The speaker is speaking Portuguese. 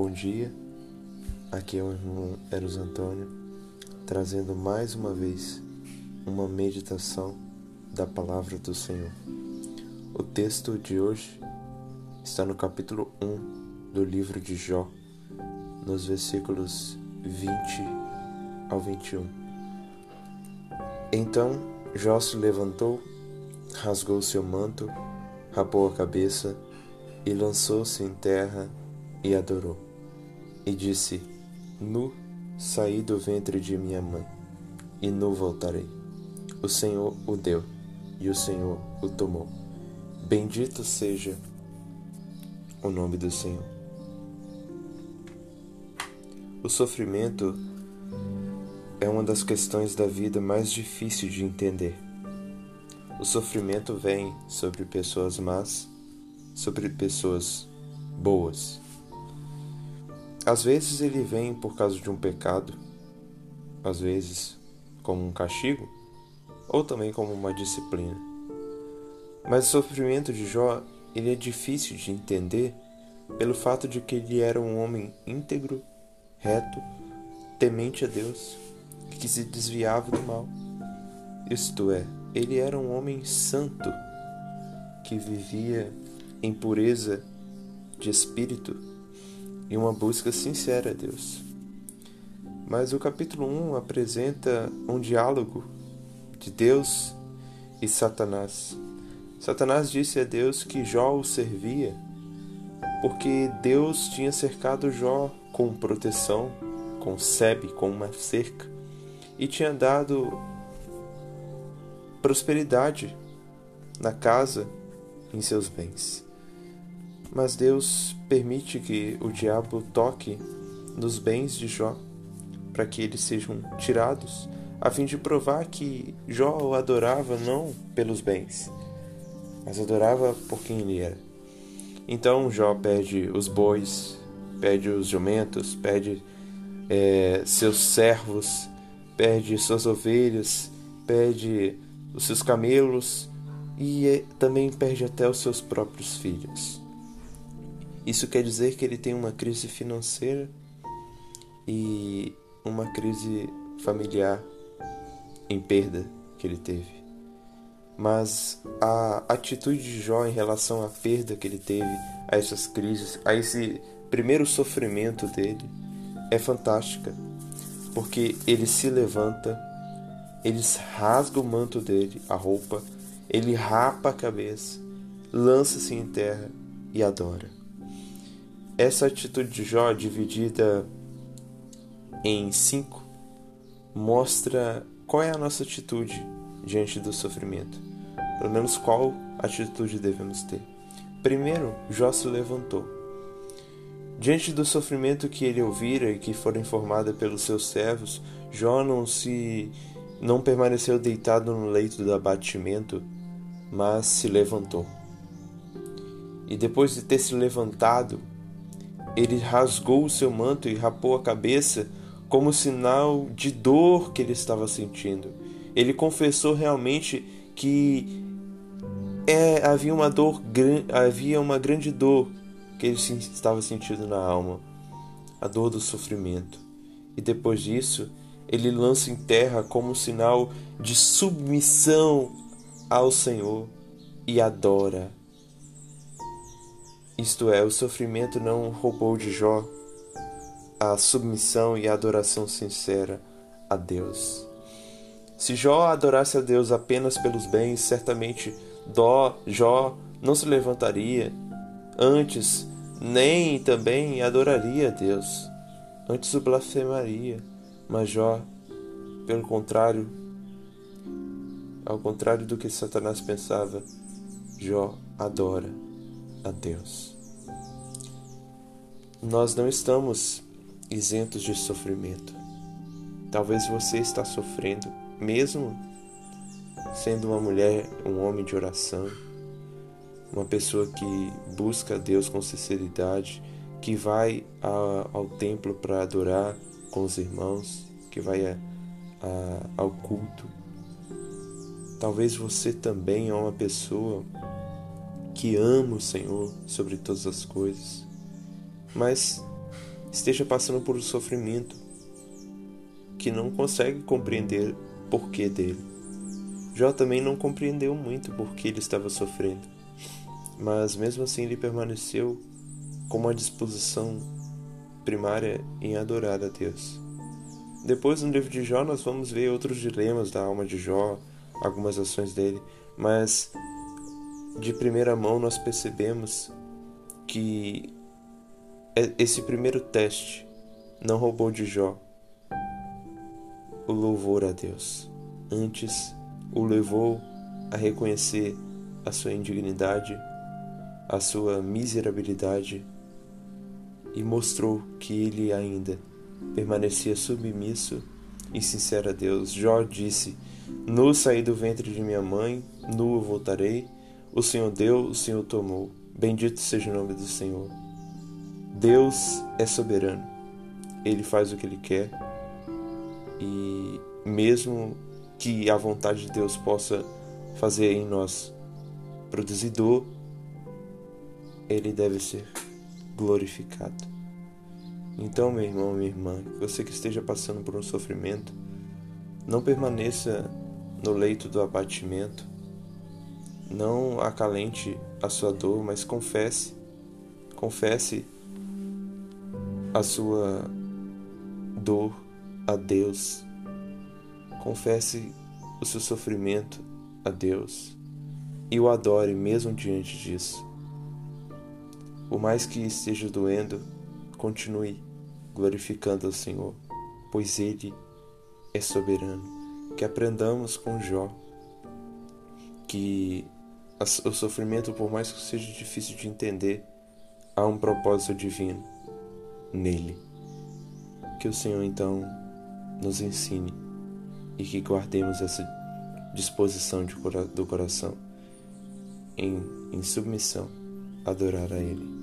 Bom dia, aqui é o irmão Eros Antônio, trazendo mais uma vez uma meditação da palavra do Senhor. O texto de hoje está no capítulo 1 do livro de Jó, nos versículos 20 ao 21. Então Jó se levantou, rasgou seu manto, rapou a cabeça e lançou-se em terra e adorou. E disse: Nu saí do ventre de minha mãe, e nu voltarei. O Senhor o deu, e o Senhor o tomou. Bendito seja o nome do Senhor. O sofrimento é uma das questões da vida mais difícil de entender. O sofrimento vem sobre pessoas más, sobre pessoas boas. Às vezes ele vem por causa de um pecado, às vezes como um castigo, ou também como uma disciplina. Mas o sofrimento de Jó, ele é difícil de entender pelo fato de que ele era um homem íntegro, reto, temente a Deus, que se desviava do mal. Isto é, ele era um homem santo que vivia em pureza de espírito e uma busca sincera a Deus. Mas o capítulo 1 apresenta um diálogo de Deus e Satanás. Satanás disse a Deus que Jó o servia porque Deus tinha cercado Jó com proteção, com sebe, com uma cerca, e tinha dado prosperidade na casa, em seus bens. Mas Deus permite que o diabo toque nos bens de Jó, para que eles sejam tirados, a fim de provar que Jó o adorava não pelos bens, mas adorava por quem ele era. Então Jó perde os bois, perde os jumentos, perde é, seus servos, perde suas ovelhas, perde os seus camelos e é, também perde até os seus próprios filhos. Isso quer dizer que ele tem uma crise financeira e uma crise familiar em perda que ele teve. Mas a atitude de Jó em relação à perda que ele teve, a essas crises, a esse primeiro sofrimento dele, é fantástica, porque ele se levanta, ele rasga o manto dele, a roupa, ele rapa a cabeça, lança-se em terra e adora. Essa atitude de Jó, dividida em cinco, mostra qual é a nossa atitude diante do sofrimento. Pelo menos qual atitude devemos ter. Primeiro, Jó se levantou. Diante do sofrimento que ele ouvira e que fora informado pelos seus servos, Jó não se não permaneceu deitado no leito do abatimento, mas se levantou. E depois de ter se levantado, ele rasgou o seu manto e rapou a cabeça como sinal de dor que ele estava sentindo. Ele confessou realmente que é, havia uma dor, havia uma grande dor que ele estava sentindo na alma, a dor do sofrimento. E depois disso, ele lança em terra como sinal de submissão ao Senhor e adora isto é, o sofrimento não roubou de Jó a submissão e a adoração sincera a Deus. Se Jó adorasse a Deus apenas pelos bens, certamente Dó, Jó não se levantaria. Antes, nem também adoraria a Deus. Antes o blasfemaria. Mas Jó, pelo contrário, ao contrário do que Satanás pensava, Jó adora a Deus. Nós não estamos isentos de sofrimento. Talvez você está sofrendo, mesmo sendo uma mulher, um homem de oração, uma pessoa que busca Deus com sinceridade, que vai ao templo para adorar com os irmãos, que vai a, a, ao culto. Talvez você também é uma pessoa que ama o Senhor sobre todas as coisas, mas esteja passando por um sofrimento que não consegue compreender o porquê dele. Jó também não compreendeu muito por que ele estava sofrendo, mas mesmo assim ele permaneceu com uma disposição primária em adorar a Deus. Depois, no livro de Jó, nós vamos ver outros dilemas da alma de Jó, algumas ações dele, mas de primeira mão nós percebemos que esse primeiro teste não roubou de Jó o louvor a Deus. Antes, o levou a reconhecer a sua indignidade, a sua miserabilidade e mostrou que ele ainda permanecia submisso e sincero a Deus. Jó disse: Nu saí do ventre de minha mãe, nu voltarei. O Senhor deu, o Senhor tomou. Bendito seja o nome do Senhor. Deus é soberano. Ele faz o que ele quer. E mesmo que a vontade de Deus possa fazer em nós produzir dor, ele deve ser glorificado. Então, meu irmão, minha irmã, você que esteja passando por um sofrimento, não permaneça no leito do abatimento, não acalente a sua dor, mas confesse, confesse a sua dor a Deus, confesse o seu sofrimento a Deus e o adore mesmo diante disso. Por mais que esteja doendo, continue glorificando ao Senhor, pois Ele é soberano. Que aprendamos com Jó que o sofrimento, por mais que seja difícil de entender, há um propósito divino nele. Que o Senhor então nos ensine e que guardemos essa disposição de, do coração em, em submissão, adorar a Ele.